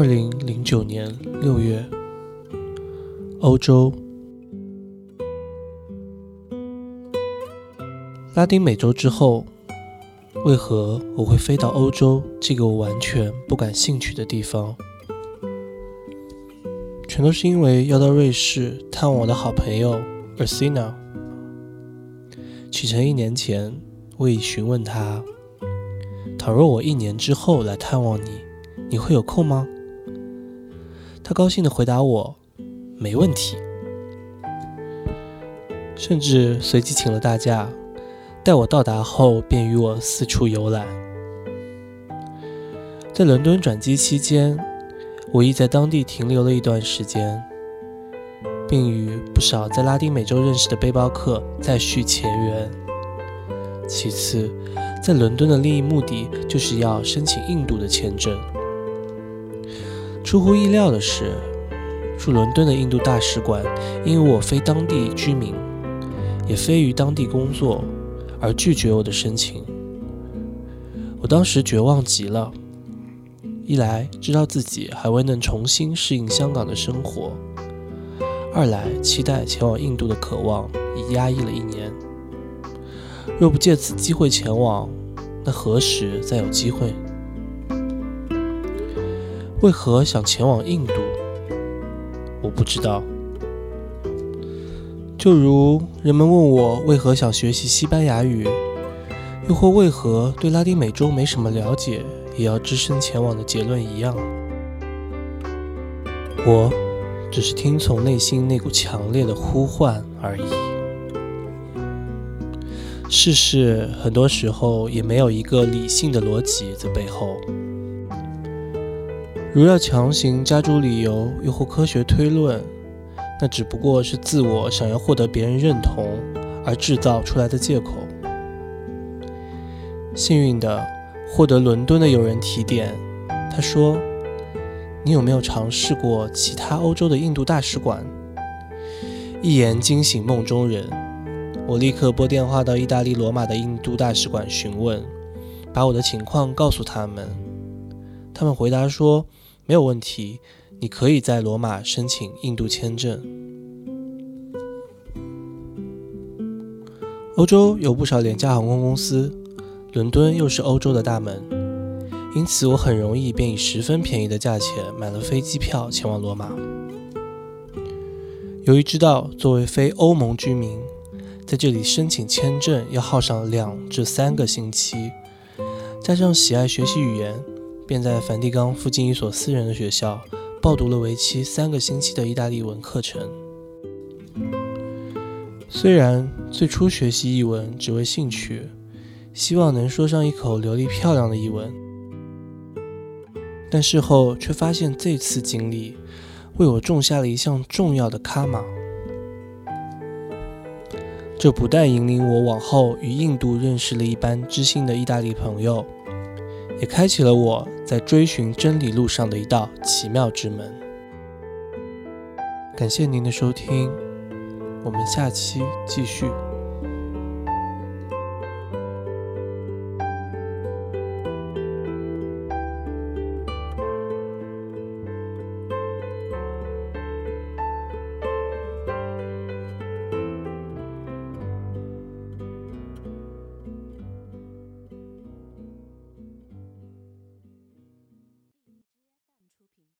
二零零九年六月，欧洲，拉丁美洲之后，为何我会飞到欧洲这个我完全不感兴趣的地方？全都是因为要到瑞士探望我的好朋友 Ursina。启程一年前，我已询问他：倘若我一年之后来探望你，你会有空吗？他高兴地回答我：“没问题。”甚至随即请了大假，待我到达后便与我四处游览。在伦敦转机期间，我亦在当地停留了一段时间，并与不少在拉丁美洲认识的背包客再续前缘。其次，在伦敦的另一目的就是要申请印度的签证。出乎意料的是，驻伦敦的印度大使馆因为我非当地居民，也非于当地工作，而拒绝我的申请。我当时绝望极了，一来知道自己还未能重新适应香港的生活，二来期待前往印度的渴望已压抑了一年。若不借此机会前往，那何时再有机会？为何想前往印度？我不知道。就如人们问我为何想学习西班牙语，又或为何对拉丁美洲没什么了解，也要只身前往的结论一样。我只是听从内心那股强烈的呼唤而已。世事很多时候也没有一个理性的逻辑在背后。如要强行加诸理由，又或科学推论，那只不过是自我想要获得别人认同而制造出来的借口。幸运的获得伦敦的友人提点，他说：“你有没有尝试过其他欧洲的印度大使馆？”一言惊醒梦中人，我立刻拨电话到意大利罗马的印度大使馆询问，把我的情况告诉他们。他们回答说。没有问题，你可以在罗马申请印度签证。欧洲有不少廉价航空公司，伦敦又是欧洲的大门，因此我很容易便以十分便宜的价钱买了飞机票前往罗马。由于知道作为非欧盟居民在这里申请签证要耗上两至三个星期，加上喜爱学习语言。便在梵蒂冈附近一所私人的学校报读了为期三个星期的意大利文课程。虽然最初学习译文只为兴趣，希望能说上一口流利漂亮的译文，但事后却发现这次经历为我种下了一项重要的卡玛。这不但引领我往后与印度认识了一般知心的意大利朋友。也开启了我在追寻真理路上的一道奇妙之门。感谢您的收听，我们下期继续。